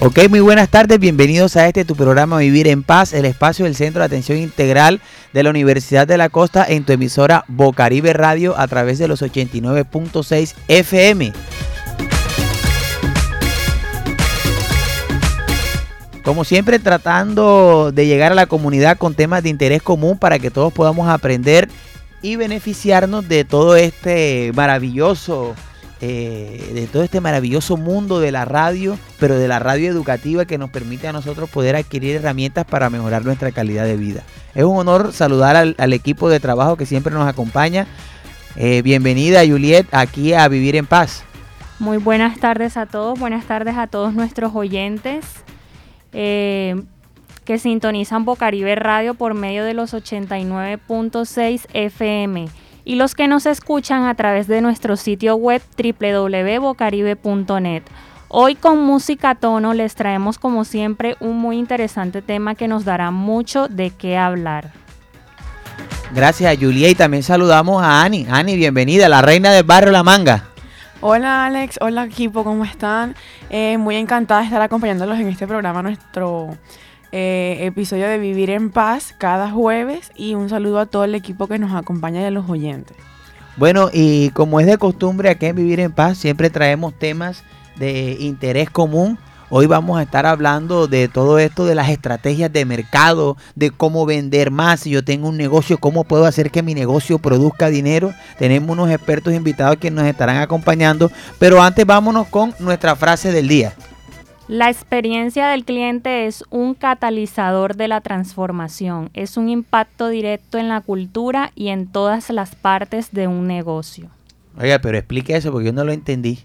Ok, muy buenas tardes, bienvenidos a este tu programa Vivir en Paz, el espacio del Centro de Atención Integral de la Universidad de la Costa en tu emisora Bocaribe Radio a través de los 89.6 FM. Como siempre, tratando de llegar a la comunidad con temas de interés común para que todos podamos aprender y beneficiarnos de todo este maravilloso eh, de todo este maravilloso mundo de la radio, pero de la radio educativa que nos permite a nosotros poder adquirir herramientas para mejorar nuestra calidad de vida. Es un honor saludar al, equipo de trabajo que siempre nos acompaña. Eh, bienvenida Juliet aquí a Vivir en Paz. Muy buenas tardes a todos, buenas tardes a todos nuestros oyentes eh, que sintonizan Bocaribe Radio por medio de los 89.6 FM y los que nos escuchan a través de nuestro sitio web www.bocaribe.net. Hoy con música tono les traemos como siempre un muy interesante tema que nos dará mucho de qué hablar. Gracias Julia y también saludamos a Ani. Ani, bienvenida, la reina del barrio La Manga. Hola Alex, hola equipo, ¿cómo están? Eh, muy encantada de estar acompañándolos en este programa, nuestro eh, episodio de Vivir en Paz cada jueves y un saludo a todo el equipo que nos acompaña y a los oyentes. Bueno, y como es de costumbre aquí en Vivir en Paz, siempre traemos temas de interés común. Hoy vamos a estar hablando de todo esto, de las estrategias de mercado, de cómo vender más. Si yo tengo un negocio, cómo puedo hacer que mi negocio produzca dinero. Tenemos unos expertos invitados que nos estarán acompañando. Pero antes vámonos con nuestra frase del día. La experiencia del cliente es un catalizador de la transformación, es un impacto directo en la cultura y en todas las partes de un negocio. Oiga, pero explique eso porque yo no lo entendí.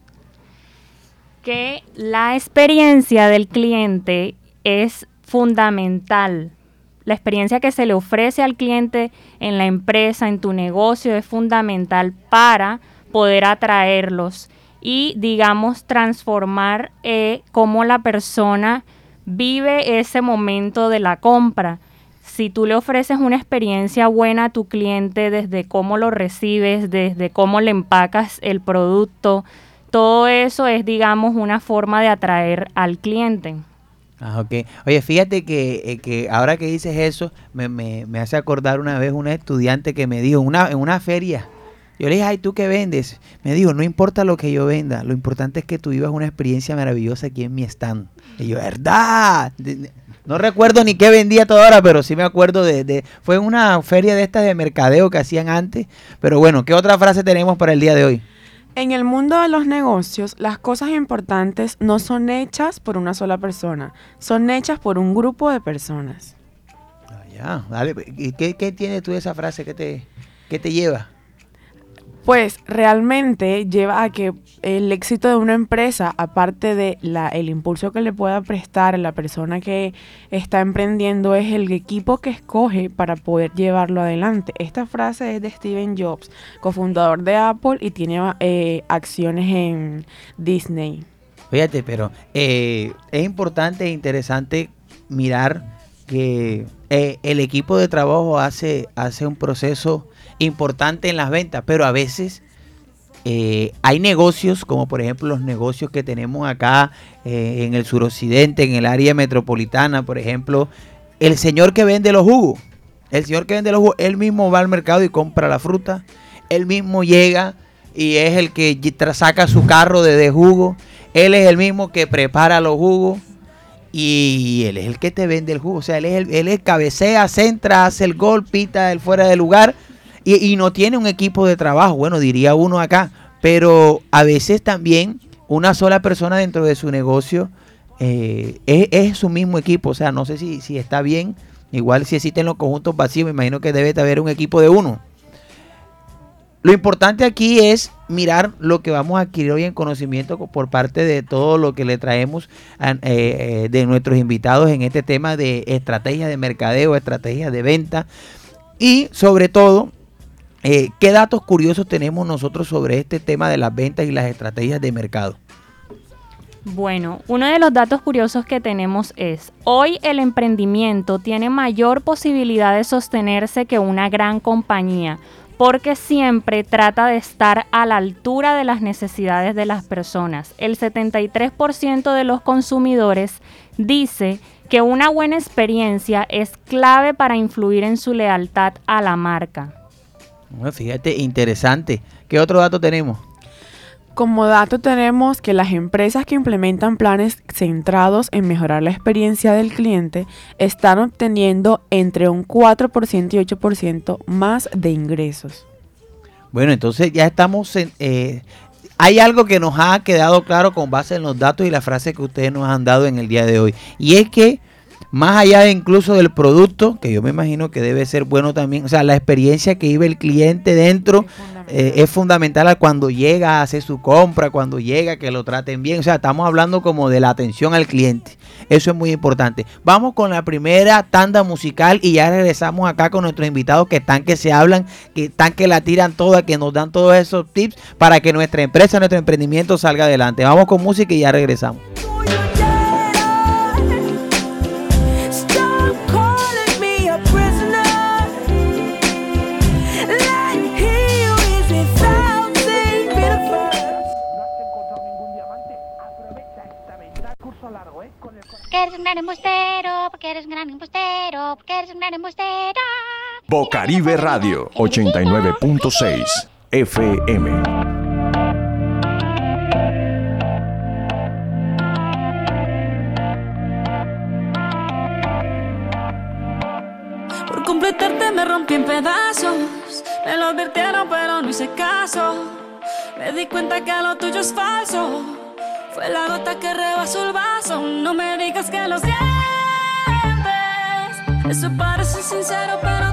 Que la experiencia del cliente es fundamental. La experiencia que se le ofrece al cliente en la empresa, en tu negocio, es fundamental para poder atraerlos y, digamos, transformar eh, cómo la persona vive ese momento de la compra. Si tú le ofreces una experiencia buena a tu cliente desde cómo lo recibes, desde cómo le empacas el producto, todo eso es, digamos, una forma de atraer al cliente. Ah, ok. Oye, fíjate que, eh, que ahora que dices eso, me, me, me, hace acordar una vez una estudiante que me dijo, una, en una feria, yo le dije, ay, ¿tú qué vendes? Me dijo, no importa lo que yo venda, lo importante es que tú vivas una experiencia maravillosa aquí en mi stand. Y yo, ¿verdad? No recuerdo ni qué vendía toda hora, pero sí me acuerdo de, de, Fue una feria de estas de mercadeo que hacían antes. Pero bueno, ¿qué otra frase tenemos para el día de hoy? En el mundo de los negocios, las cosas importantes no son hechas por una sola persona, son hechas por un grupo de personas. Ah, ya, dale. ¿Y qué, qué tienes tú de esa frase? ¿Qué te, qué te lleva? Pues realmente lleva a que el éxito de una empresa, aparte de el impulso que le pueda prestar la persona que está emprendiendo, es el equipo que escoge para poder llevarlo adelante. Esta frase es de Steven Jobs, cofundador de Apple y tiene eh, acciones en Disney. Fíjate, pero eh, es importante e interesante mirar que eh, el equipo de trabajo hace, hace un proceso importante en las ventas, pero a veces eh, hay negocios, como por ejemplo los negocios que tenemos acá eh, en el suroccidente, en el área metropolitana, por ejemplo, el señor que vende los jugos, el señor que vende los jugos, él mismo va al mercado y compra la fruta, él mismo llega y es el que saca su carro de, jugo, él es el mismo que prepara los jugos y él es el que te vende el jugo, o sea, él es el, él es cabecea, centra, hace el gol, pita el fuera de lugar y, no tiene un equipo de trabajo, bueno, diría uno acá, pero a veces también una sola persona dentro de su negocio eh, es, su mismo equipo, o sea, no sé si, si está bien, igual si existen los conjuntos vacíos, me imagino que debe haber un equipo de uno. Lo importante aquí es mirar lo que vamos a adquirir hoy en conocimiento por parte de todo lo que le traemos eh, eh, de nuestros invitados en este tema de estrategia de mercadeo, estrategia de venta y sobre todo eh, ¿Qué datos curiosos tenemos nosotros sobre este tema de las ventas y las estrategias de mercado? Bueno, uno de los datos curiosos que tenemos es, hoy el emprendimiento tiene mayor posibilidad de sostenerse que una gran compañía, porque siempre trata de estar a la altura de las necesidades de las personas. El 73% de los consumidores dice que una buena experiencia es clave para influir en su lealtad a la marca. Fíjate, interesante. ¿Qué otro dato tenemos? Como dato tenemos que las empresas que implementan planes centrados en mejorar la experiencia del cliente están obteniendo entre un 4% y 8% más de ingresos. Bueno, entonces ya estamos en... Eh, hay algo que nos ha quedado claro con base en los datos y las frases que ustedes nos han dado en el día de hoy. Y es que más allá de incluso del producto, que yo me imagino que debe ser bueno también, o sea, la experiencia que vive el cliente dentro eh, es fundamental cuando llega a hacer su compra, cuando llega que lo traten bien, o sea, estamos hablando como de la atención al cliente, eso es muy importante. Vamos con la primera tanda musical y ya regresamos acá con nuestros invitados que están que se hablan, que están que la tiran toda, que nos dan todos esos tips para que nuestra empresa, nuestro emprendimiento salga adelante. Vamos con música y ya regresamos. Eres un gran embustero, porque eres un gran embustero, porque eres un gran embustero. Bocaribe Radio 89.6 FM. Por completarte me rompí en pedazos. Me lo advirtieron, pero no hice caso. Me di cuenta que lo tuyo es falso. La gota que rebasó el vaso. No me digas que lo sientes. Eso parece sincero, pero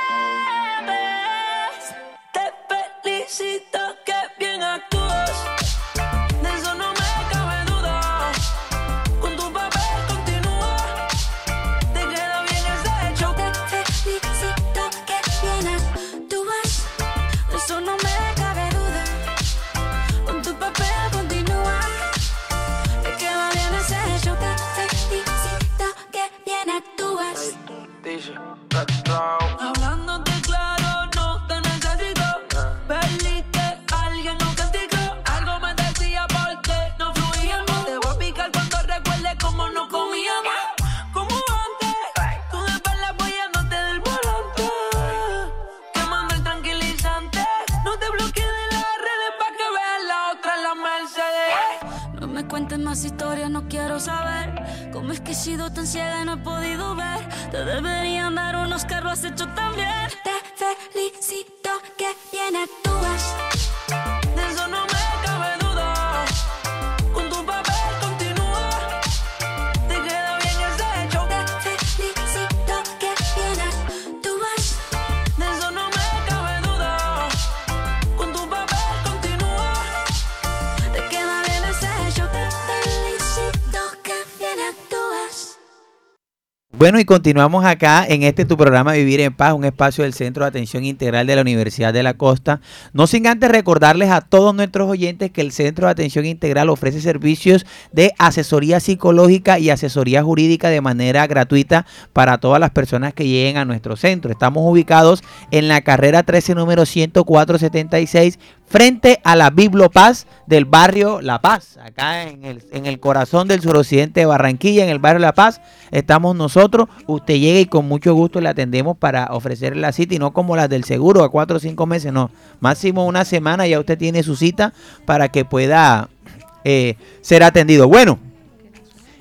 that's all. Sido tan ciega y no he podido ver. Te deberían dar unos carros has hecho tan. Bueno, y continuamos acá en este tu programa Vivir en Paz, un espacio del Centro de Atención Integral de la Universidad de la Costa. No sin antes recordarles a todos nuestros oyentes que el Centro de Atención Integral ofrece servicios de asesoría psicológica y asesoría jurídica de manera gratuita para todas las personas que lleguen a nuestro centro. Estamos ubicados en la carrera 13, número 10476, frente a la Biblopaz del barrio La Paz, acá en el, en el corazón del suroccidente de Barranquilla, en el barrio La Paz, estamos nosotros usted llega y con mucho gusto le atendemos para ofrecerle la cita y no como las del seguro a cuatro o cinco meses, no. Máximo una semana ya usted tiene su cita para que pueda eh, ser atendido. Bueno,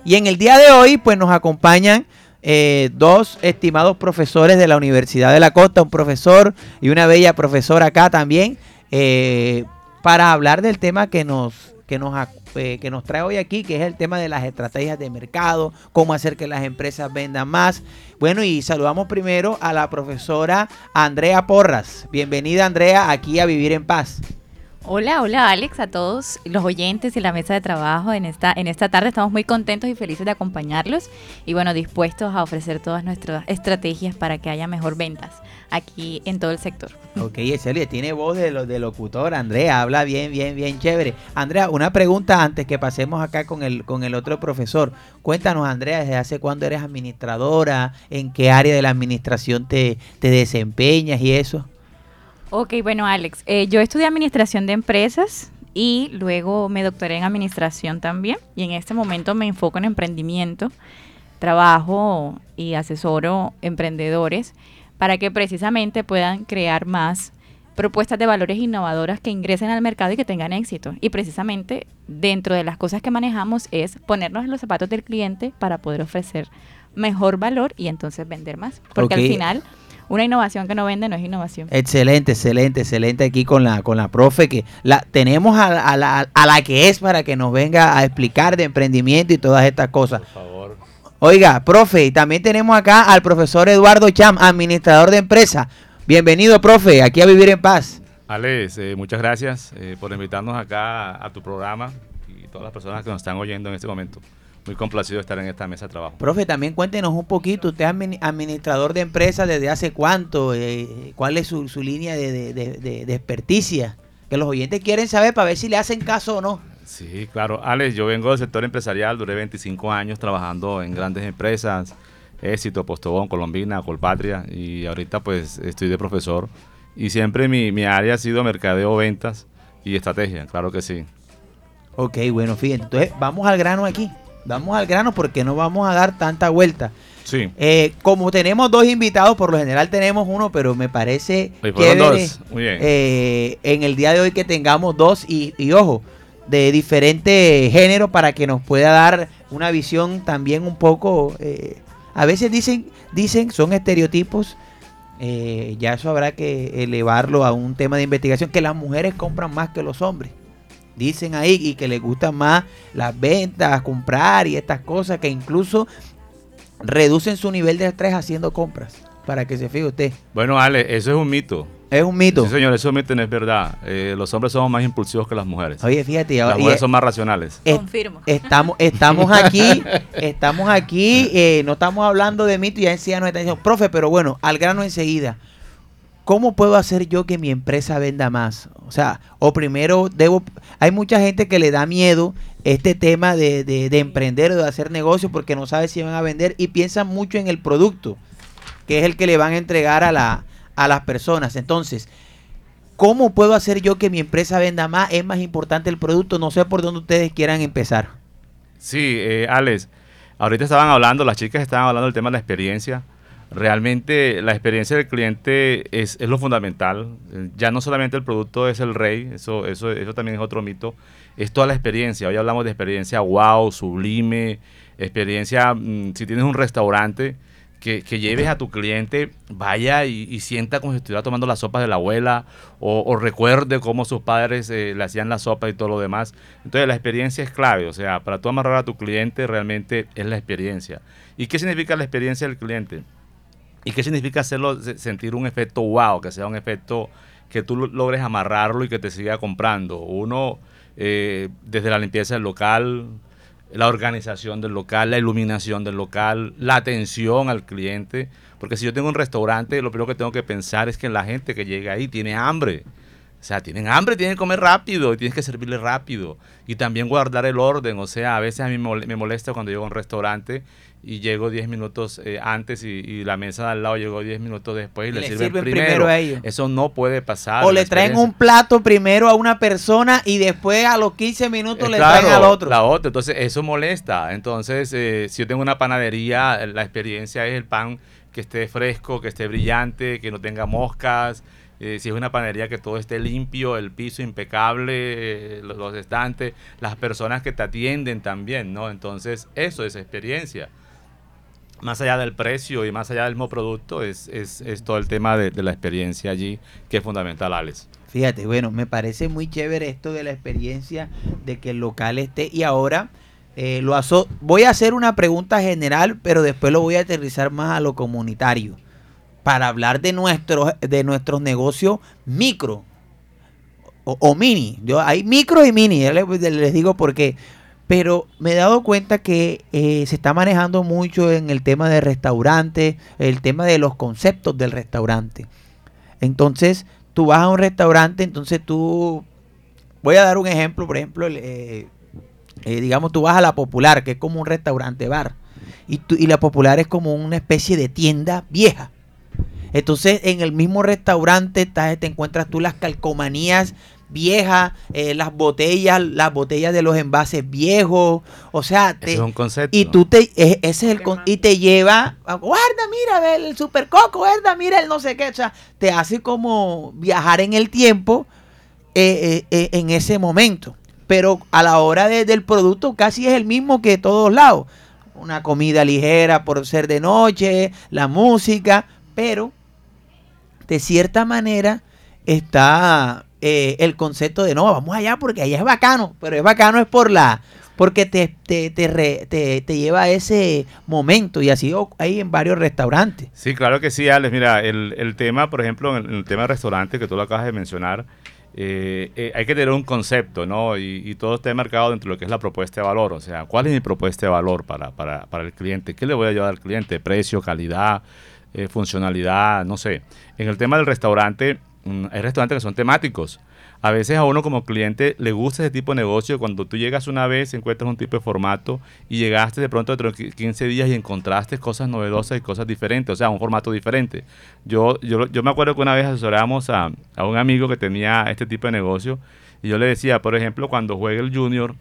y en el día de hoy, pues nos acompañan eh, dos estimados profesores de la Universidad de la Costa, un profesor y una bella profesora acá también, eh, para hablar del tema que nos, que, nos, eh, que nos trae hoy aquí, que es el tema de las estrategias de mercado, cómo hacer que las empresas vendan más. Bueno, y saludamos primero a la profesora Andrea Porras. Bienvenida Andrea aquí a Vivir en Paz. Hola, hola Alex, a todos los oyentes y la mesa de trabajo en esta, en esta tarde. Estamos muy contentos y felices de acompañarlos y bueno, dispuestos a ofrecer todas nuestras estrategias para que haya mejor ventas aquí en todo el sector. Ok, excelente. Tiene voz de, lo, de locutor, Andrea. Habla bien, bien, bien chévere. Andrea, una pregunta antes que pasemos acá con el, con el otro profesor. Cuéntanos, Andrea, ¿desde hace cuándo eres administradora? ¿En qué área de la administración te, te desempeñas y eso? Ok, bueno Alex, eh, yo estudié administración de empresas y luego me doctoré en administración también y en este momento me enfoco en emprendimiento, trabajo y asesoro emprendedores para que precisamente puedan crear más propuestas de valores innovadoras que ingresen al mercado y que tengan éxito. Y precisamente dentro de las cosas que manejamos es ponernos en los zapatos del cliente para poder ofrecer mejor valor y entonces vender más. Porque al final una innovación que no vende no es innovación. Excelente, excelente, excelente aquí con la, con la profe que la tenemos a, la- a la, a la que es para que nos venga a explicar de emprendimiento y todas estas cosas. Oiga, profe, y también tenemos acá al profesor Eduardo Cham, administrador de empresa. Bienvenido, profe, aquí a Vivir en Paz. Alex, eh, muchas gracias eh, por invitarnos acá a tu programa y todas las personas que nos están oyendo en este momento. Muy complacido de estar en esta mesa de trabajo. Profe, también cuéntenos un poquito, usted es admin- administrador de empresa desde hace cuánto, Eh, cuál es su, su línea de, de- de- de- de experticia, que los oyentes quieren saber para ver si le hacen caso o no. Sí, claro. Alex, yo vengo del sector empresarial, duré 25 años trabajando en grandes empresas, Éxito, Postobón, Colombina, Colpatria, y ahorita pues estoy de profesor. Y siempre mi, mi área ha sido mercadeo, ventas y estrategia, claro que sí. Ok, bueno, fíjense, entonces vamos al grano aquí, vamos al grano porque no vamos a dar tanta vuelta. Sí, Eh, como tenemos dos invitados, por lo general tenemos uno, pero me parece dos, muy bien. eh, en el día de hoy que tengamos dos y, y ojo, de diferente género para que nos pueda dar una visión también un poco... eh, a veces dicen, dicen, son estereotipos, ya eso habrá que elevarlo a un tema de investigación, que las mujeres compran más que los hombres. Dicen ahí y que les gustan más las ventas, comprar y estas cosas que incluso reducen su nivel de estrés haciendo compras. Para que se fije usted. bueno Alex, eso es un mito. Es un mito. Sí, señor, eso es un mito, no es verdad. Eh, los hombres somos más impulsivos que las mujeres. Oye, fíjate, las mujeres son más racionales. es- Confirmo. estamos, estamos aquí, estamos aquí, eh, no estamos hablando de mito y ya enseguida nos están diciendo, profe, pero bueno, al grano enseguida. ¿Cómo puedo hacer yo que mi empresa venda más? O sea, o primero debo, hay mucha gente que le da miedo este tema de, de- de emprender o de hacer negocio porque no sabe si van a vender y piensan mucho en el producto, que es el que le van a entregar a, la, a las personas. Entonces, ¿cómo puedo hacer yo que mi empresa venda más? Es más importante el producto, no sé por dónde ustedes quieran empezar. Sí, eh, Alex, ahorita estaban hablando, las chicas estaban hablando del tema de la experiencia. Realmente la experiencia del cliente es, lo fundamental. Ya no solamente el producto es el rey, eso, eso, eso también es otro mito. Es toda la experiencia. Hoy hablamos de experiencia wow, sublime, experiencia, mm, si tienes un restaurante, que, que lleves a tu cliente, vaya y, y sienta como si estuviera tomando las sopas de la abuela o, o recuerde cómo sus padres eh, le hacían la sopa y todo lo demás. Entonces la experiencia es clave, o sea, para tú amarrar a tu cliente realmente es la experiencia. ¿Y qué significa la experiencia del cliente? ¿Y qué significa hacerlo se- sentir un efecto wow, que sea un efecto que tú lo- logres amarrarlo y que te siga comprando? Uno, eh, desde la limpieza del local, la organización del local, la iluminación del local, la atención al cliente. Porque si yo tengo un restaurante, lo primero que tengo que pensar es que la gente que llega ahí tiene hambre. O sea, tienen hambre, tienen que comer rápido, y tienes que servirle rápido. Y también guardar el orden. O sea, a veces a mí me molesta cuando llego a un restaurante y llego 10 minutos eh, antes y, y la mesa de al lado llegó 10 minutos después y, Y le, sirven, sirven primero. primero a ellos. Eso no puede pasar. O le traen un plato primero a una persona y después a los 15 minutos Eh, le claro, traen al otro. La otra, entonces eso molesta. Entonces, eh, si yo tengo una panadería, eh, la experiencia es el pan que esté fresco, que esté brillante, que no tenga moscas. Eh, si es una panadería que todo esté limpio, el piso impecable, eh, los, los estantes, las personas que te atienden también, ¿no? Entonces, eso es experiencia. Más allá del precio y más allá del mismo producto, es, es, es todo el tema de, la experiencia allí que es fundamental, Alex. Fíjate, bueno, me parece muy chévere esto de la experiencia de que el local esté. Y ahora eh, lo aso voy a hacer una pregunta general, pero después lo voy a aterrizar más a lo comunitario. Para hablar de nuestros, de nuestros negocios micro o, mini. Yo, hay micro y mini, ya les, les digo por qué. Pero me he dado cuenta que eh, se está manejando mucho en el tema de restaurantes, el tema de los conceptos del restaurante. Entonces, tú vas a un restaurante, entonces tú, voy a dar un ejemplo, por ejemplo, eh, eh, digamos, tú vas a la Popular, que es como un restaurante bar, y, tú- y la Popular es como una especie de tienda vieja. Entonces, en el mismo restaurante te encuentras tú las calcomanías viejas, eh, las botellas, las botellas de los envases viejos, o sea, te- es un concepto. y tú te, e- ese es el con- y te lleva, a, guarda, mira, ve el super coco, guarda, mira el no sé qué, o sea, te hace como viajar en el tiempo eh, eh, eh, en ese momento. Pero a la hora de- del producto casi es el mismo que todos lados. Una comida ligera por ser de noche, la música, pero de cierta manera está eh, el concepto de no, vamos allá porque allá es bacano, pero es bacano es por la, porque te, te, te, re- te- te lleva a ese momento y así o- hay en varios restaurantes. Sí, claro que sí, Alex. Mira, el, el tema, por ejemplo, en el, tema de restaurante que tú lo acabas de mencionar, eh, eh, hay que tener un concepto, ¿no? Y, todo está marcado dentro de lo que es la propuesta de valor. O sea, ¿cuál es mi propuesta de valor para, para, para el cliente? ¿Qué le voy a ayudar al cliente? Precio, calidad, funcionalidad, no sé. En el tema del restaurante, hay restaurantes que son temáticos. A veces a uno como cliente le gusta ese tipo de negocio. Cuando tú llegas una vez, encuentras un tipo de formato y llegaste de pronto dentro de qui- 15 días y encontraste cosas novedosas y cosas diferentes, o sea, un formato diferente. Yo, yo, yo me acuerdo que una vez asesoramos a, a un amigo que tenía este tipo de negocio y yo le decía, por ejemplo, cuando juegue el Junior,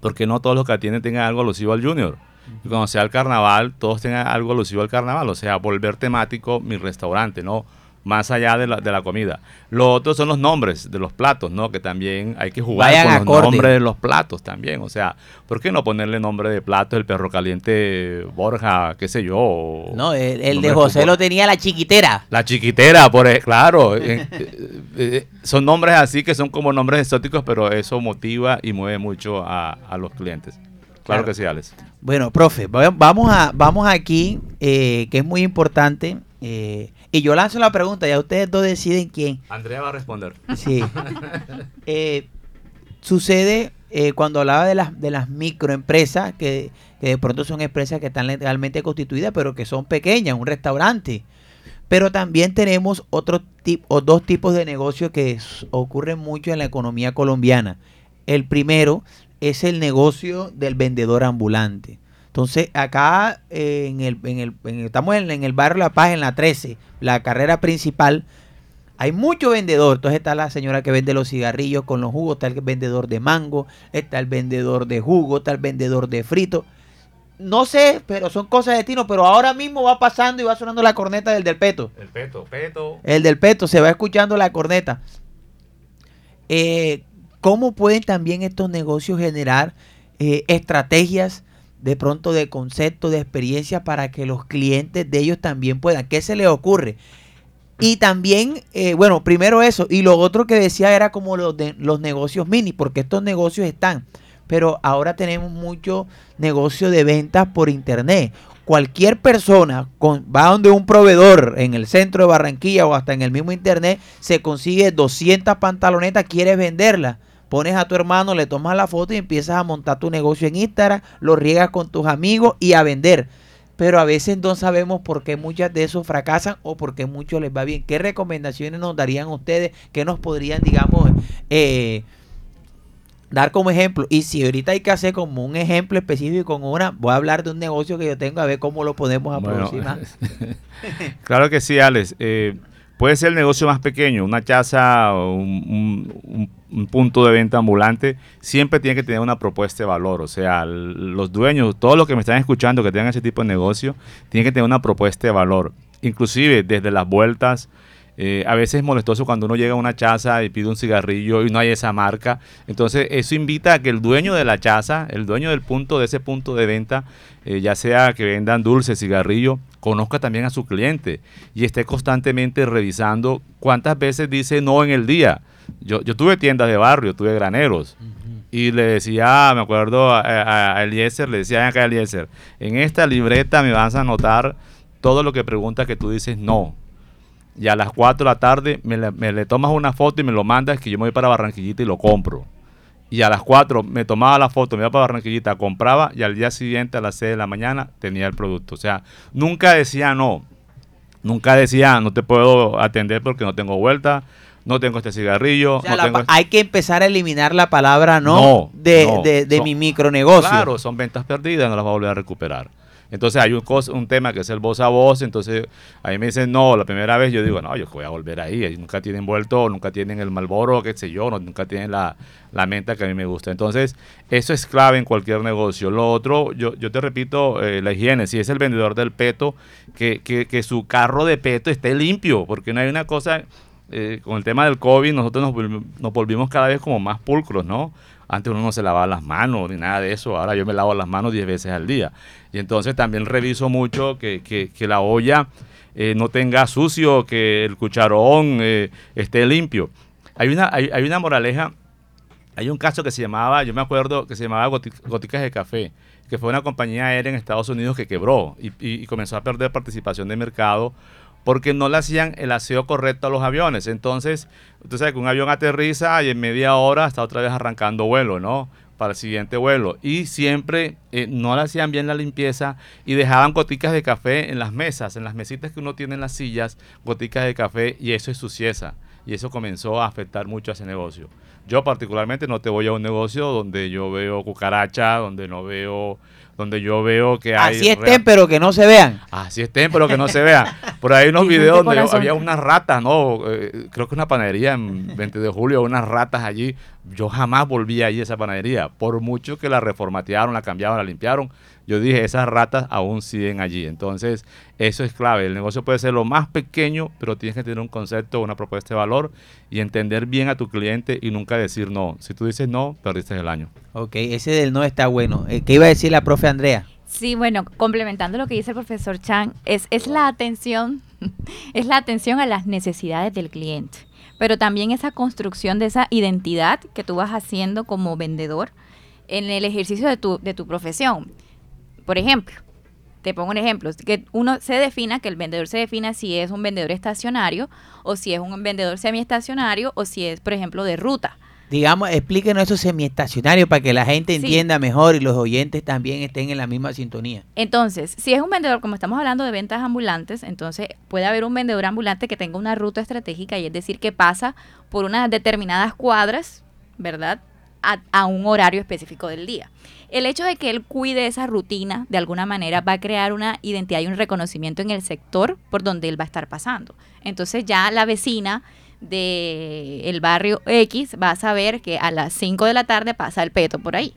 porque no todos los que atienden tengan algo alusivo al Junior? Y cuando sea el carnaval, todos tengan algo alusivo al carnaval, o sea, volver temático mi restaurante, ¿no? Más allá de la, de la comida. Lo otro son los nombres de los platos, ¿no? Que también hay que jugar Vayan con los acorde. nombres de los platos también. O sea, ¿por qué no ponerle nombre de plato el perro caliente Borja, qué sé yo? No, el, el de José lo tenía la chiquitera. La chiquitera, por ej- claro. eh, eh, eh, son nombres así que son como nombres exóticos, pero eso motiva y mueve mucho a, a los clientes. Claro, Claro. que sí, Alex. Bueno, profe, va- vamos a vamos aquí, eh, que es muy importante. Eh, y yo lanzo la pregunta, ya ustedes dos deciden quién. Andrea va a responder. Sí. Eh, sucede eh, cuando hablaba de las, de las microempresas, que, que de pronto son empresas que están legalmente constituidas, pero que son pequeñas, un restaurante. Pero también tenemos otro tipo, o dos tipos de negocios que ocurren mucho en la economía colombiana. El primero es el negocio del vendedor ambulante. Entonces, acá eh, en el, en el- en el- estamos en, en el barrio La Paz, en la 13, la carrera principal. Hay mucho vendedor. Entonces está la señora que vende los cigarrillos con los jugos, está el vendedor de mango, está el vendedor de jugo, está el vendedor de frito. No sé, pero son cosas de Tino, pero ahora mismo va pasando y va sonando la corneta del del peto. El peto, peto. El del peto, se va escuchando la corneta. Eh, ¿Cómo pueden también estos negocios generar eh, estrategias de pronto de concepto, de experiencia para que los clientes de ellos también puedan? ¿Qué se les ocurre? Y también, eh, bueno, primero eso. Y lo otro que decía era como los, los negocios mini, porque estos negocios están. Pero ahora tenemos mucho negocio de ventas por internet. Cualquier persona con, va donde un proveedor en el centro de Barranquilla o hasta en el mismo internet, se consigue 200 pantalonetas, quieres venderlas. Pones a tu hermano, le tomas la foto y empiezas a montar tu negocio en Instagram, lo riegas con tus amigos y a vender. pero a veces no sabemos por qué muchas de esos fracasan o por qué muchos les va bien. ¿Qué recomendaciones nos darían ustedes? ¿Qué nos podrían, digamos, eh, dar como ejemplo? Y si ahorita hay que hacer como un ejemplo específico con una, voy a hablar de un negocio que yo tengo a ver cómo lo podemos Bueno, aproximar. claro que sí, Alex. Eh, puede ser el negocio más pequeño, una chaza un, un- un- un punto de venta ambulante, siempre tiene que tener una propuesta de valor. O sea, los dueños, todos los que me están escuchando que tengan ese tipo de negocio, tienen que tener una propuesta de valor. Inclusive desde las vueltas, eh, a veces es molestoso cuando uno llega a una chaza y pide un cigarrillo y no hay esa marca. Entonces eso invita a que el dueño de la chaza, el dueño del punto, de ese punto de venta, eh, ya sea que vendan dulces, cigarrillo, conozca también a su cliente y esté constantemente revisando cuántas veces dice no en el día. Yo, yo tuve tiendas de barrio, tuve graneros. Y le decía, me acuerdo a, a- a Eliezer, le decía "Ven acá Eliezer, en esta libreta me vas a anotar todo lo que pregunta que tú dices no. Y a las 4 de la tarde me le, me le tomas una foto y me lo mandas que yo me voy para Barranquillita y lo compro. Y a las 4 me tomaba la foto, me iba para Barranquillita, compraba y al día siguiente a las 6 de la mañana tenía el producto. O sea, nunca decía no. Nunca decía no te puedo atender porque no tengo vuelta, no tengo este cigarrillo. O sea, no tengo hay que empezar a eliminar la palabra no, No, de, no, de- de son- mi micronegocio. Claro, son ventas perdidas, no las va a volver a recuperar. Entonces hay un, un tema que es el voz a voz, entonces ahí me dicen, no, la primera vez yo digo, no, yo voy a volver ahí, nunca tienen vuelto, nunca tienen el Malboro, qué sé yo, no- nunca tienen la, menta que a mí me gusta. Entonces, eso es clave en cualquier negocio. Lo otro, yo, yo te repito, eh, la higiene, si es el vendedor del peto, que, que, que su carro de peto esté limpio, porque no hay una cosa, eh, con el tema del COVID, nosotros nos, nos volvimos cada vez como más pulcros, ¿no? Antes uno no se lavaba las manos ni nada de eso, ahora yo me lavo las manos 10 veces al día. Y entonces también reviso mucho que, que- la olla eh, no tenga sucio, que el cucharón eh, esté limpio. Hay una, hay, hay una moraleja, hay un caso que se llamaba, yo me acuerdo que se llamaba Goti- Goticas de Café, que fue una compañía aérea en Estados Unidos que quebró y comenzó a perder participación de mercado porque no le hacían el aseo correcto a los aviones. Entonces, usted sabe que un avión aterriza y en media hora está otra vez arrancando vuelo, ¿no? Para el siguiente vuelo. Y siempre eh, no le hacían bien la limpieza y dejaban goticas de café en las mesas, en las mesitas que uno tiene en las sillas, goticas de café y eso es sucieza. Y eso comenzó a afectar mucho a ese negocio. Yo particularmente no te voy a un negocio donde yo veo cucaracha, donde no veo, donde yo veo que hay... Así estén, pero que no se vean. Así estén, pero que no se vean. Por ahí unos Dicen videos donde corazón. había unas ratas, ¿no? Eh, creo que una panadería en 20 de julio, unas ratas allí. Yo jamás volví allí a esa panadería. Por mucho que la reformatearon, la cambiaron, la limpiaron. Yo dije, esas ratas aún siguen allí. Entonces, eso es clave. El negocio puede ser lo más pequeño, pero tienes que tener un concepto, una propuesta de valor y entender bien a tu cliente y nunca decir no. Si tú dices no, perdiste el año. Ok, ese del no está bueno. Eh, ¿Qué iba a decir la profe Andrea? Sí, bueno, complementando lo que dice el profesor Chan, es, es la atención, es la atención a las necesidades del cliente, pero también esa construcción de esa identidad que tú vas haciendo como vendedor en el ejercicio de tu, de tu profesión. Por ejemplo, te pongo un ejemplo, que uno se defina, que el vendedor se defina si es un vendedor estacionario o si es un vendedor semiestacionario o si es, por ejemplo, de ruta. Digamos, explíquenos eso semiestacionario para que la gente Sí. entienda mejor y los oyentes también estén en la misma sintonía. Entonces, si es un vendedor, como estamos hablando de ventas ambulantes, entonces puede haber un vendedor ambulante que tenga una ruta estratégica y es decir, que pasa por unas determinadas cuadras, ¿verdad? A, a un horario específico del día. El hecho de que él cuide esa rutina, de alguna manera, va a crear una identidad y un reconocimiento en el sector por donde él va a estar pasando. Entonces ya la vecina de el barrio X va a saber que a las 5 de la tarde pasa el peto por ahí.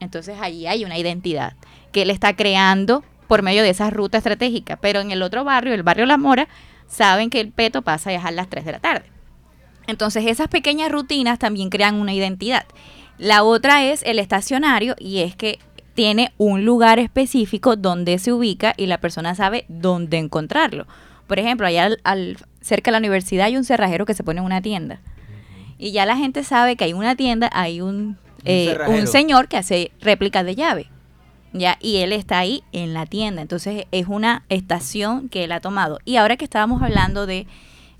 Entonces ahí hay una identidad que él está creando por medio de esa ruta estratégica. Pero en el otro barrio, el barrio La Mora, saben que el peto pasa a dejar las 3 de la tarde. Entonces esas pequeñas rutinas también crean una identidad. La otra es el estacionario y es que tiene un lugar específico donde se ubica y la persona sabe dónde encontrarlo. Por ejemplo, allá al- al- cerca de la universidad hay un cerrajero que se pone en una tienda. Y ya la gente sabe que hay una tienda, hay un, eh, un señor que hace réplicas de llave. ¿ya? Y él está ahí en la tienda. Entonces es una estación que él ha tomado. Y ahora que estábamos hablando de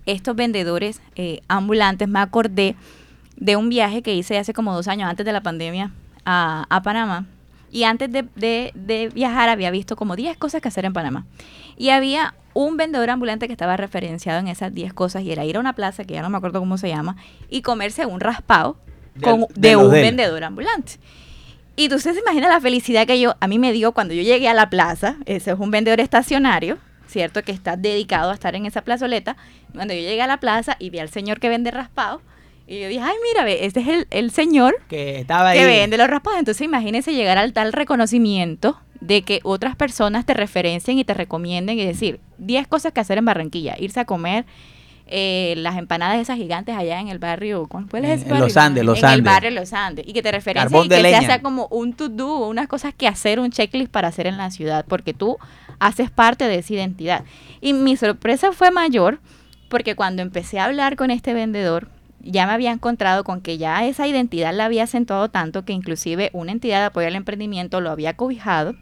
estos vendedores eh, ambulantes, me acordé de un viaje que hice hace como dos años antes de la pandemia a, a Panamá, Y antes de, de- de viajar había visto como 10 cosas que hacer en Panamá. Y había un vendedor ambulante que estaba referenciado en esas 10 cosas y era ir a una plaza, que ya no me acuerdo cómo se llama, y comerse un raspado con, de un vendedor ambulante. Y tú se imagina la felicidad que yo, a mí me dio cuando yo llegué a la plaza. Ese es un vendedor estacionario, ¿cierto? Que está dedicado a estar en esa plazoleta. Cuando yo llegué a la plaza y vi al señor que vende raspado, y yo dije, ay, mira, ve, este es el, el señor Que estaba ahí. que vende los raspados. Entonces imagínese llegar al tal reconocimiento de que otras personas te referencien y te recomienden y decir 10 cosas que hacer en Barranquilla. Irse a comer eh, las empanadas esas gigantes allá en el barrio. ¿Cuál es En- ese en barrio? Los Andes, Los En el Andes. barrio Los Andes. Y que te referencien y que leña. se hace como un to-do, unas cosas que hacer, un checklist para hacer en la ciudad. Porque tú haces parte de esa identidad. Y mi sorpresa fue mayor porque cuando empecé a hablar con este vendedor, ya me había encontrado con que ya esa identidad la había acentuado tanto que inclusive una entidad de apoyo al emprendimiento lo había cobijado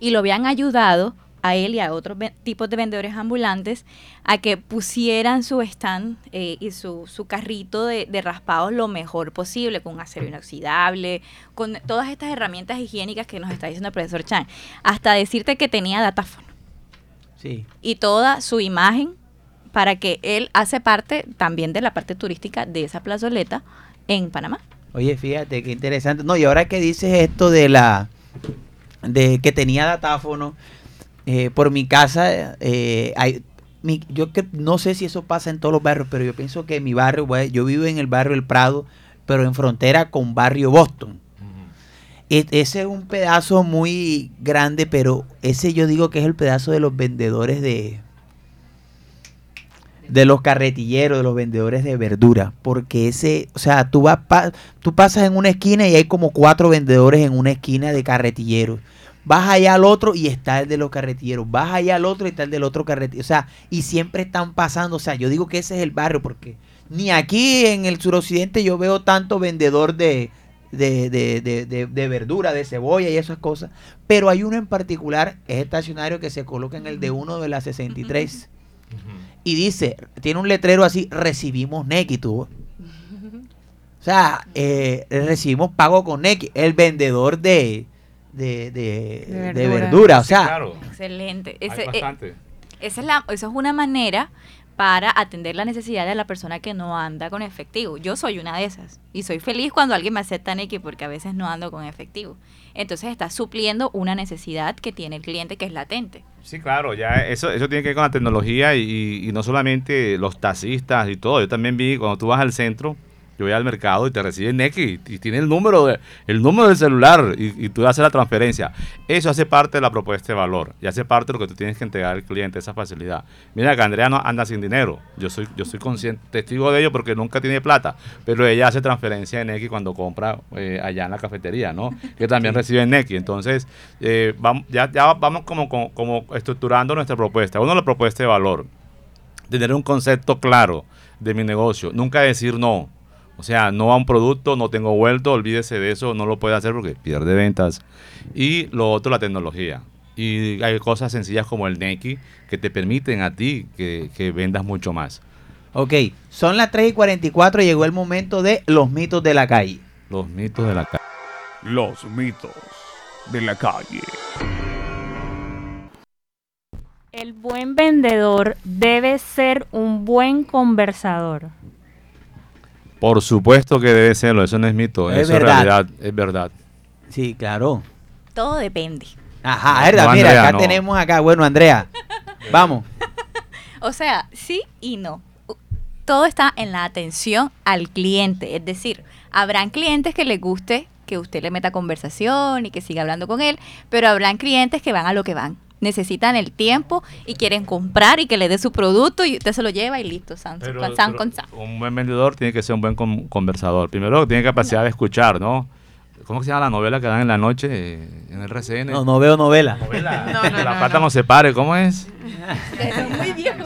y lo habían ayudado a él y a otros tipos de vendedores ambulantes a que pusieran su stand eh, y su, su carrito de, de raspados lo mejor posible, con acero inoxidable, con todas estas herramientas higiénicas que nos está diciendo el profesor Chan, hasta decirte que tenía datáfono Sí. y toda su imagen para que él hace parte también de la parte turística de esa plazoleta en Panamá. Oye, fíjate qué interesante. No, y ahora que dices esto de la de que tenía datáfono eh, por mi casa, eh, hay, mi- yo que no sé si eso pasa en todos los barrios, pero yo pienso que mi barrio, yo vivo en el barrio El Prado, pero en frontera con barrio Boston. E- ese es un pedazo muy grande, pero ese yo digo que es el pedazo de los vendedores de de los carretilleros, de los vendedores de verdura, porque ese, o sea, tú vas pa- tú pasas en una esquina y hay como cuatro vendedores en una esquina de carretilleros. Vas allá al otro y está el de los carretilleros. Vas allá al otro y está el del otro carretillero. O sea, y siempre están pasando. O sea, yo digo que ese es el barrio porque ni aquí en el suroccidente yo veo tanto vendedor de, de, de, de, de- verdura, de cebolla y esas cosas. Pero hay uno en particular, es estacionario que se coloca en el de uno de la 63. Y dice, tiene un letrero así, recibimos Neki, tú. O sea, eh, recibimos pago con Neki. El vendedor de, de, de, De de verdura. O Sí, sea, claro. Excelente. Hay Ese, eh, esa, es la, esa es una manera para atender la necesidad de la persona que no anda con efectivo. Yo soy una de esas y soy feliz cuando alguien me acepta Neki porque a veces no ando con efectivo. Entonces está supliendo una necesidad que tiene el cliente que es latente. Sí, claro, ya eso, eso tiene que ver con la tecnología y, y no solamente los taxistas y todo. Yo también vi cuando tú vas al centro, voy al mercado y te reciben Neki y tiene el número de, el número del celular y, y tú haces la transferencia. Eso hace parte de la propuesta de valor y hace parte de lo que tú tienes que entregar al cliente, esa facilidad. Mira que Andrea no anda sin dinero. Yo soy, yo soy consciente, testigo de ello porque nunca tiene plata, pero ella hace transferencia de Neki cuando compra eh, allá en la cafetería, ¿no? Que también recibe Neki. Entonces, eh, vamos, ya, ya vamos como, como, como estructurando nuestra propuesta. Uno, la propuesta de valor tener un concepto claro de mi negocio. Nunca decir no. O sea, no a un producto, no tengo vuelto, olvídese de eso, no lo puede hacer porque pierde ventas. Y lo otro, la tecnología. Y hay cosas sencillas como el Neki que te permiten a ti que, que vendas mucho más. ok, son las 3 y 44, llegó el momento de los mitos de la calle. Los mitos de la calle. Los mitos de la calle. El buen vendedor debe ser un buen conversador. Por supuesto que debe serlo, eso no es mito, Es eso verdad. es realidad, es verdad. Sí, claro. Todo depende. Ajá, verdad, No, mira, Andrea, acá no. tenemos acá, bueno, Andrea, vamos. O sea, sí y no. Todo está en la atención al cliente. Es decir, habrán clientes que les guste que usted le meta conversación y que siga hablando con él, pero habrán clientes que van a lo que van. Necesitan el tiempo y quieren comprar y que le dé su producto y usted se lo lleva y listo, san, Pero- con, san, pero con san. Un buen vendedor tiene que ser un buen con- conversador. Primero, tiene capacidad de escuchar, ¿no? ¿Cómo se llama la novela que dan en la noche en el RCN? No, no veo novela. Novela. No, la no, plata no. no se pare, ¿cómo es?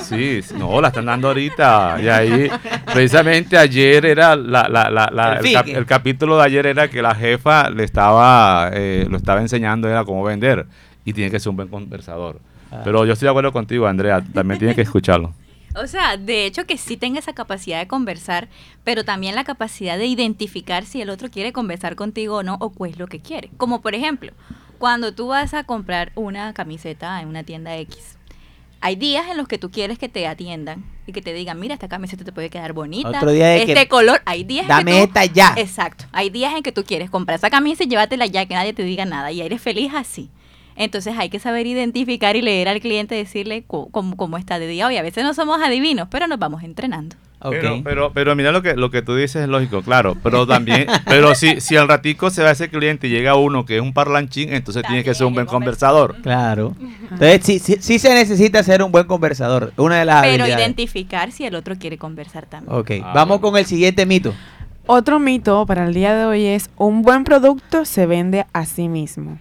Sí, sí, no, la están dando ahorita. Y ahí, precisamente ayer era la, la, la, la- El el, cap- fique. el capítulo de ayer era que la jefa le estaba, eh, lo estaba enseñando era cómo vender. Y tiene que ser un buen conversador. Ah. Pero yo estoy de acuerdo contigo, Andrea, también tiene que escucharlo. O sea, de hecho que sí tenga esa capacidad de conversar, pero también la capacidad de identificar si el otro quiere conversar contigo o no, o qué es lo que quiere. Como por ejemplo, cuando tú vas a comprar una camiseta en una tienda X, hay días en los que tú quieres que te atiendan y que te digan, mira, esta camiseta te puede quedar bonita. Otro día de este que, color. Hay días "Dame que tú- esta ya". Exacto. Hay días en que tú quieres comprar esa camisa y llévatela ya, que nadie te diga nada. Y eres feliz así. Entonces hay que saber identificar y leer al cliente, decirle cómo, cómo está de día hoy. A veces no somos adivinos, pero nos vamos entrenando. Ok. Pero, pero, pero mira lo que, lo que tú dices es lógico, claro. Pero también, pero si, si al ratico se va ese cliente y llega uno que es un parlanchín, entonces tiene que ser un buen conversador. Claro. Entonces, sí, sí, sí se necesita ser un buen conversador. Una de las Pero habilidades. identificar si el otro quiere conversar también. Ok, Ah, vamos bueno. con el siguiente mito. Otro mito para el día de hoy es un buen producto se vende a sí mismo.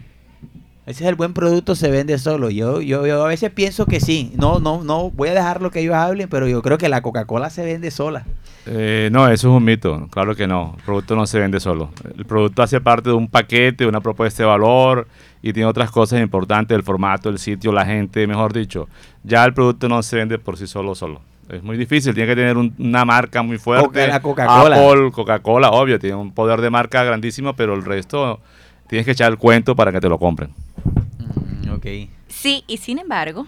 Ese es el buen producto, se vende solo. Yo, yo, yo a veces pienso que sí. No, no, no, voy a dejar lo que ellos hablen, pero yo creo que la Coca-Cola se vende sola. Eh, no, eso es un mito. Claro que no. El producto no se vende solo. El producto hace parte de un paquete, de una propuesta de valor y tiene otras cosas importantes, el formato, el sitio, la gente, mejor dicho. Ya el producto no se vende por sí solo solo. Es muy difícil, tiene que tener un- una marca muy fuerte. Coca- la Coca-Cola. Apple, Coca-Cola, obvio, tiene un poder de marca grandísimo, pero el resto tienes que echar el cuento para que te lo compren. Mm, ok. Sí, y sin embargo,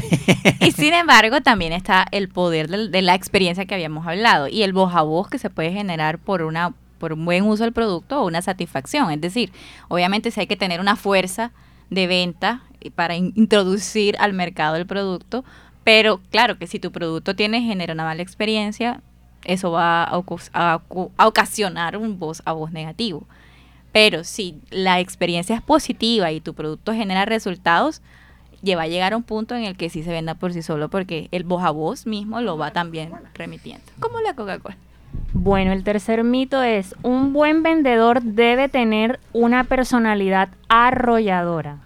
y sin embargo también está el poder del- de, la experiencia que habíamos hablado y el voz a voz que se puede generar por una por un buen uso del producto o una satisfacción. Es decir, obviamente sí hay que tener una fuerza de venta para in- introducir al mercado el producto, pero claro que si tu producto tiene genera una mala experiencia, eso va a ocasionar un voz a voz negativo. Pero si la experiencia es positiva y tu producto genera resultados, lleva a llegar a un punto en el que sí se venda por sí solo porque el voz a voz mismo lo va también remitiendo. Como la Coca-Cola. Bueno, el tercer mito es, un buen vendedor debe tener una personalidad arrolladora.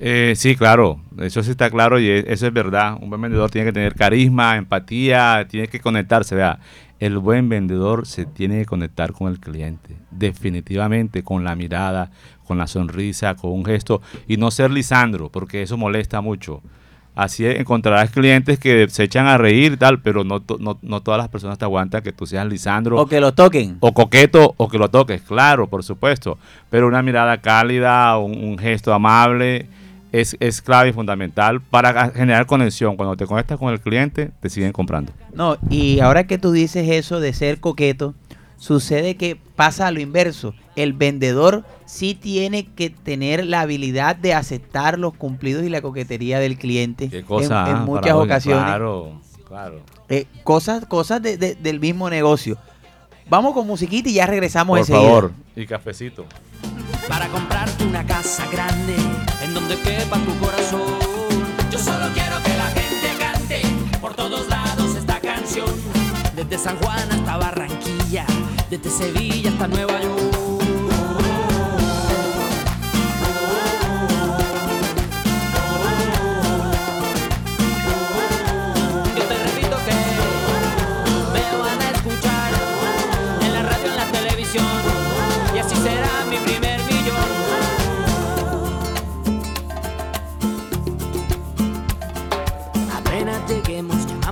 Eh, sí, claro, eso sí está claro y e- eso es verdad. Un buen vendedor tiene que tener carisma, empatía, tiene que conectarse. Vea, el buen vendedor se tiene que conectar con el cliente, definitivamente, con la mirada, con la sonrisa, con un gesto y no ser Lisandro, porque eso molesta mucho. Así encontrarás clientes que se echan a reír y tal, pero no, no, no todas las personas te aguantan que tú seas Lisandro O que lo toquen. o coqueto o que lo toques, claro, por supuesto. Pero una mirada cálida, un, un gesto amable es, es clave y fundamental para generar conexión. Cuando te conectas con el cliente, te siguen comprando. No, y ahora que tú dices eso de ser coqueto, sucede que pasa a lo inverso. El vendedor sí tiene que tener la habilidad de aceptar los cumplidos y la coquetería del cliente Qué en- cosa. en, ah, muchas ocasiones. Claro, claro. Eh, cosas cosas de- de- del mismo negocio. Vamos con musiquita y ya regresamos Por enseguida. favor. Y cafecito. Para comprarte una casa grande en donde quepa tu corazón. Yo solo quiero que la gente cante por todos lados esta canción. Desde San Juan hasta Barranquilla, desde Sevilla hasta Nueva York.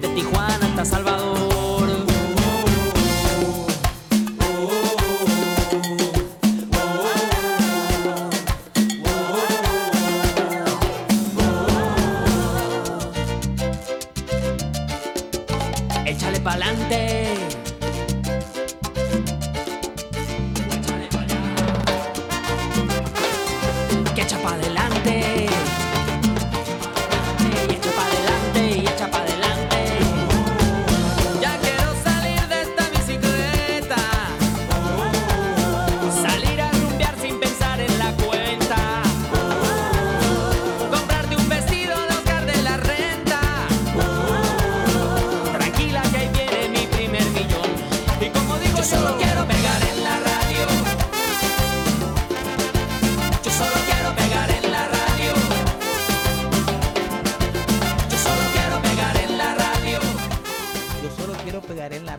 desde Tijuana hasta Salvador.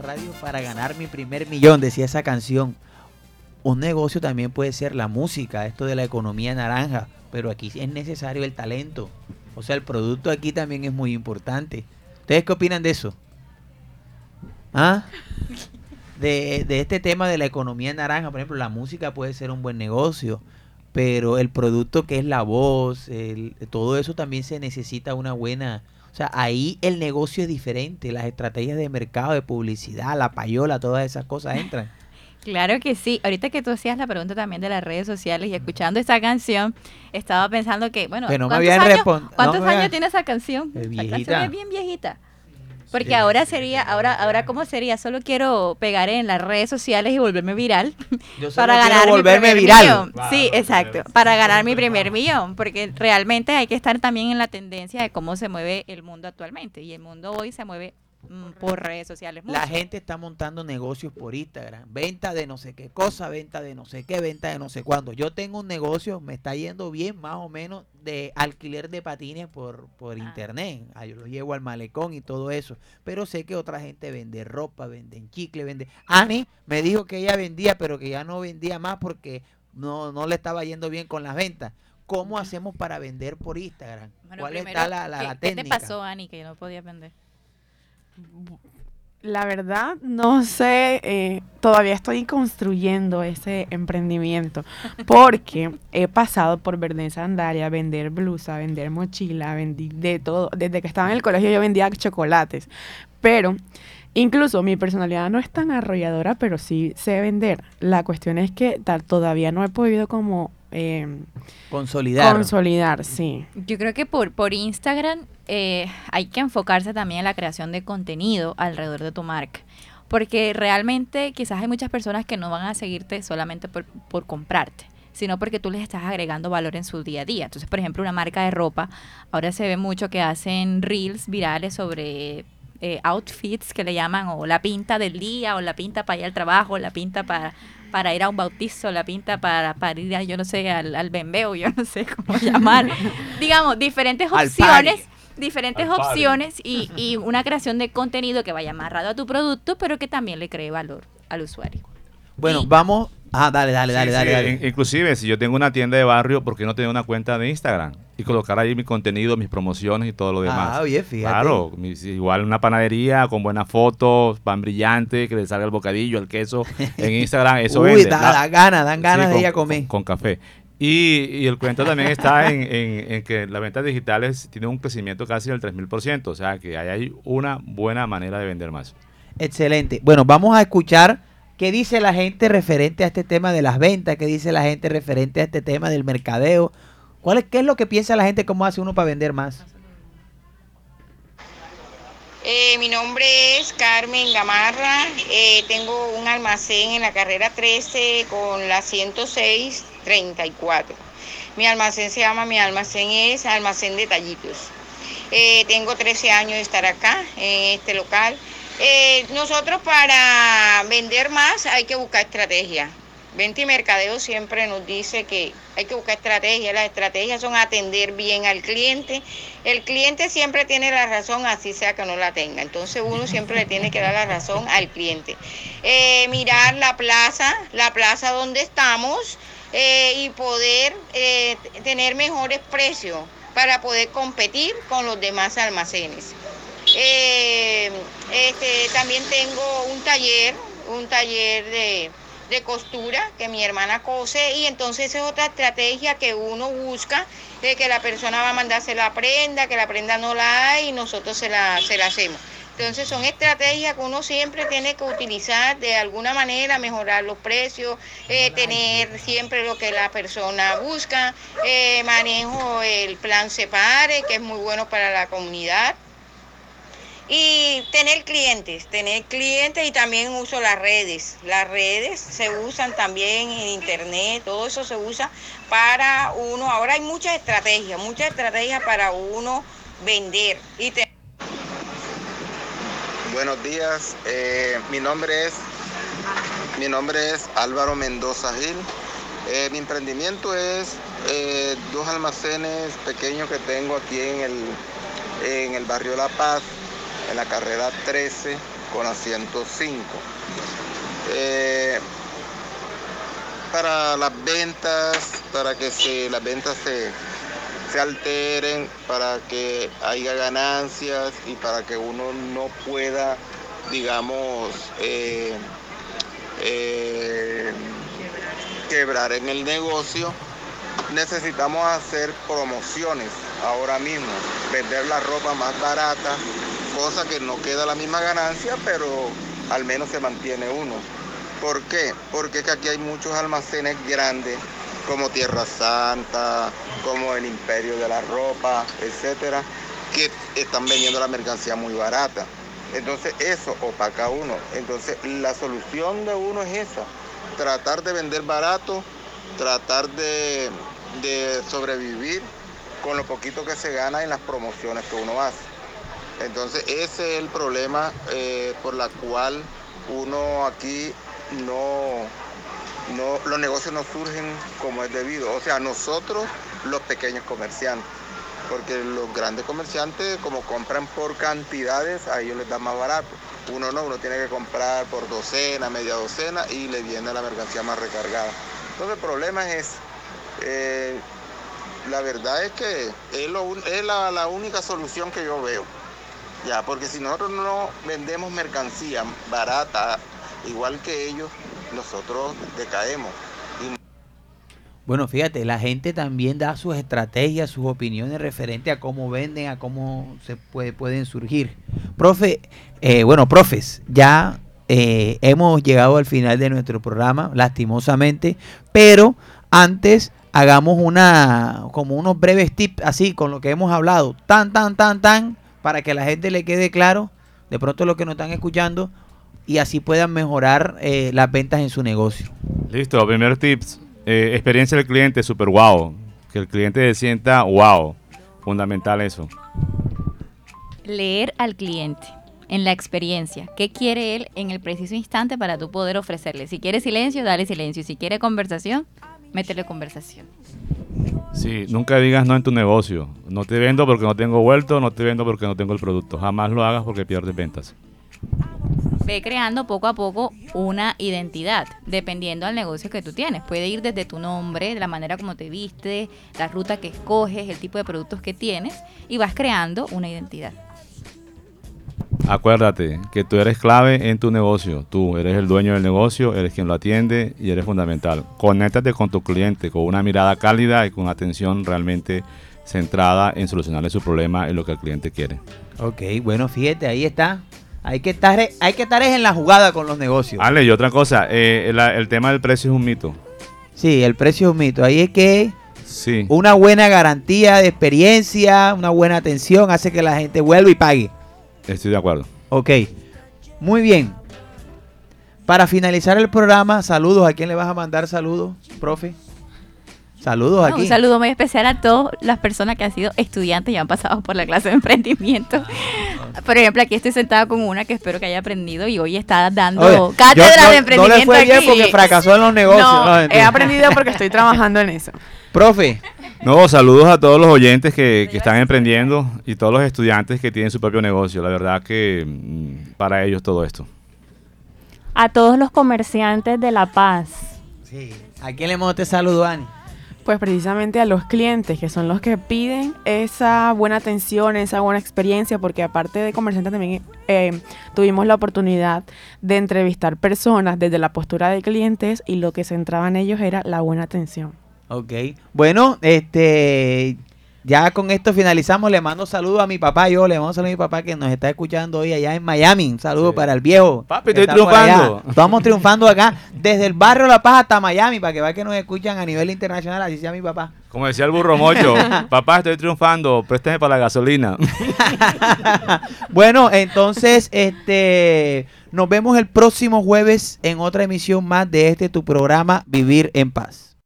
Radio para ganar mi primer millón, decía esa canción. Un negocio también puede ser la música, esto de la economía naranja, pero aquí es necesario el talento. O sea, el producto aquí también es muy importante. ¿Ustedes qué opinan de eso? ¿Ah? De, este tema de la economía naranja, por ejemplo, la música puede ser un buen negocio, pero el producto que es la voz, todo eso también se necesita una buena... O sea, ahí el negocio es diferente, las estrategias de mercado, de publicidad, la payola, todas esas cosas entran. Claro que sí. Ahorita que tú hacías la pregunta también de las redes sociales y escuchando esta canción, estaba pensando que, bueno, Que no me ¿cuántos habían años, no ¿cuántos me años tiene esa canción? Es La canción viejita. es bien viejita. Porque Sí. ahora sería, ahora, ahora cómo sería, solo quiero pegar en las redes sociales y volverme viral Yo solo para ganar mi volverme primer viral. millón. Sí, exacto, para ganar mi primer millón, porque realmente hay que estar también en la tendencia de cómo se mueve el mundo actualmente y el mundo hoy se mueve mm, por redes sociales. La gente está montando negocios por Instagram. Venta de no sé qué cosa, venta de no sé qué, venta de no sé cuándo. Yo tengo un negocio, me está yendo bien más o menos de alquiler de patines por, por Ah. internet. Ah, yo lo llevo al malecón y todo eso. Pero sé que otra gente vende ropa, vende chicle, vende... Ani me dijo que ella vendía, pero que ya no vendía más porque no, no le estaba yendo bien con las ventas. ¿Cómo hacemos para vender por Instagram? Bueno, ¿Cuál primero, está la, la, ¿qué, la qué te técnica? pasó, Ani, que no podías vender? La verdad, no sé, eh, todavía estoy construyendo ese emprendimiento porque he pasado por vender sandalia, vender blusa, vender mochila, vendí de todo. Desde que estaba en el colegio yo vendía chocolates, pero incluso mi personalidad no es tan arrolladora, pero sí sé vender. La cuestión es que todavía no he podido como eh, Consolidar. consolidar, sí. Yo creo que por, por Instagram eh, hay que enfocarse también en la creación de contenido alrededor de tu marca. Porque realmente quizás hay muchas personas que no van a seguirte solamente por, por comprarte, sino porque tú les estás agregando valor en su día a día. Entonces, por ejemplo, una marca de ropa, ahora se ve mucho que hacen reels virales sobre eh, outfits que le llaman o la pinta del día, o la pinta para ir al trabajo, la pinta para, para ir a un bautizo, la pinta para, para ir, a, yo no sé, al, al bembeo, yo no sé cómo llamar. Digamos, diferentes opciones diferentes opciones y, y una creación de contenido que vaya amarrado a tu producto, pero que también le cree valor al usuario. Bueno, Y- vamos... Ah, dale, dale, dale, Sí, dale. sí, dale. in- Inclusive, si yo tengo una tienda de barrio, ¿por qué no tener una cuenta de Instagram? Y colocar ahí mi contenido, mis promociones y todo lo demás. Ah, oye, fíjate. Claro, igual una panadería con buenas fotos, pan brillante, que le salga el bocadillo, el queso en Instagram, eso Uy, vende. da, La- da ganas, dan ganas Sí, de con- ir a comer. Con, con café. Y, y el cuento también está en, en- en que las ventas digitales tienen un crecimiento casi del 3000%, o sea que ahí hay una buena manera de vender más. Excelente. Bueno, vamos a escuchar qué dice la gente referente a este tema de las ventas, qué dice la gente referente a este tema del mercadeo. ¿Cuál es, ¿Qué es lo que piensa la gente? ¿Cómo hace uno para vender más? Eh, mi nombre es Carmen Gamarra. eh, tengo un almacén en la carrera 13 con la 10634. Mi almacén se llama, mi almacén es Almacén Detallitos. Eh, tengo 13 años de estar acá en este local. Eh, nosotros para vender más hay que buscar estrategia. Venta Mercadeo siempre nos dice que hay que buscar estrategias. Las estrategias son atender bien al cliente. El cliente siempre tiene la razón, así sea que no la tenga. Entonces uno siempre le tiene que dar la razón al cliente. Eh, mirar la plaza, la plaza donde estamos eh, y poder eh, tener mejores precios para poder competir con los demás almacenes. Eh, este, también tengo un taller, un taller de, de costura que mi hermana cose y entonces es otra estrategia que uno busca de que la persona va a mandarse la prenda, que la prenda no la hay y nosotros se la, se la hacemos. Entonces son estrategias que uno siempre tiene que utilizar de alguna manera, mejorar los precios, eh, tener siempre lo que la persona busca. Eh, manejo el plan Separe, que es muy bueno para la comunidad. Y tener clientes, tener clientes y también uso las redes. Las redes se usan también en internet, todo eso se usa para uno. Ahora hay muchas estrategias, muchas estrategias para uno vender. Y te- Buenos días, eh, mi nombre es Mi nombre es Álvaro Mendoza Gil. Eh, mi emprendimiento es eh, dos almacenes pequeños que tengo aquí en el, en el barrio La Paz, en la carrera 13 con la 105. Eh, para las ventas, para que se, las ventas se, alteren, para que haya ganancias y para que uno no pueda, digamos, eh, eh, quebrar en el negocio, necesitamos hacer promociones ahora mismo, vender la ropa más barata, cosa que no queda la misma ganancia, pero al menos se mantiene uno. ¿Por qué? Porque que aquí hay muchos almacenes grandes, como Tierra Santa, como el Imperio de la Ropa, etcétera, que están vendiendo la mercancía muy barata. Entonces eso opaca a uno. Entonces la solución de uno es esa, tratar de vender barato, tratar de, sobrevivir con lo poquito que se gana en las promociones que uno hace. Entonces ese es el problema eh, por la cual uno aquí no, no, los negocios no surgen como es debido. O sea, nosotros los pequeños comerciantes. Porque los grandes comerciantes, como compran por cantidades, a ellos les da más barato. Uno no, uno tiene que comprar por docena, media docena y le viene la mercancía más recargada. Entonces el problema es. Eh, la verdad es que es, lo es la, la única solución que yo veo. Ya, porque si nosotros no vendemos mercancía barata, igual que ellos, nosotros decaemos. Y Bueno, fíjate, la gente también da sus estrategias, sus opiniones referente a cómo venden, a cómo se puede, pueden surgir. Profe, eh, bueno, profes, ya eh, hemos llegado al final de nuestro programa, lastimosamente, pero antes hagamos una, como unos breves tips, así, con lo que hemos hablado, tan, tan, tan, tan, para que a la gente le quede claro, de pronto lo que nos están escuchando, y así puedan mejorar eh, las ventas en su negocio. Listo, primer tips. eh, experiencia del cliente, super wow. Que el cliente se sienta wow. Fundamental eso. Leer al cliente en la experiencia. ¿Qué quiere él en el preciso instante para tú poder ofrecerle? Si quiere silencio, dale silencio. Y si quiere conversación, métele conversación. Sí, nunca digas no en tu negocio. No te vendo porque no tengo vuelto, no te vendo porque no tengo el producto. Jamás lo hagas porque pierdes ventas. Ve creando poco a poco una identidad, dependiendo del negocio que tú tienes. Puede ir desde tu nombre, de la manera como te viste, la ruta que escoges, el tipo de productos que tienes, y vas creando una identidad. Acuérdate que tú eres clave en tu negocio. Tú eres el dueño del negocio, eres quien lo atiende y eres fundamental. Conéctate con tu cliente con una mirada cálida y con una atención realmente centrada en solucionarle su problema y lo que el cliente quiere. Ok, bueno, fíjate, ahí está. Hay que estar, hay que estar es en la jugada con los negocios. Ale, y otra cosa, eh, la- el tema del precio es un mito. Sí, el precio es un mito. Ahí es que Sí. una buena garantía de experiencia, una buena atención hace que la gente vuelva y pague. Estoy de acuerdo. Ok, muy bien. Para finalizar el programa, saludos. ¿A quién le vas a mandar saludos, profe? Saludos No, aquí. Un saludo muy especial a todas las personas que han sido estudiantes y han pasado por la clase de emprendimiento. Por ejemplo, aquí estoy sentada con una que espero que haya aprendido y hoy está dando Oye, cátedra yo- no- de emprendimiento. No le fue bien aquí. porque fracasó en los negocios. No, No, he aprendido porque estoy trabajando en eso. Profe, No, saludos a todos los oyentes que, que están emprendiendo y todos los estudiantes que tienen su propio negocio. La verdad que mm, para ellos todo esto. A todos los comerciantes de La Paz. sí. ¿a quién le mando este saludo, Ani? Pues precisamente a los clientes, que son los que piden esa buena atención, esa buena experiencia, porque aparte de comerciantes también eh, tuvimos la oportunidad de entrevistar personas desde la postura de clientes y lo que centraba en ellos era la buena atención. Ok. Bueno, este. Ya con esto finalizamos. Le mando saludos a mi papá. Yo le mando saludos a mi papá que nos está escuchando hoy allá en Miami. Un saludo Sí. para el viejo. Papi, estoy triunfando. Estamos triunfando acá. Desde el barrio La Paz hasta Miami. Para que vean que nos escuchan a nivel internacional. Así sea mi papá. Como decía el burro mocho, papá, estoy triunfando, préstame para la gasolina. bueno, entonces, este. Nos vemos el próximo jueves en otra emisión más de este tu programa Vivir en Paz.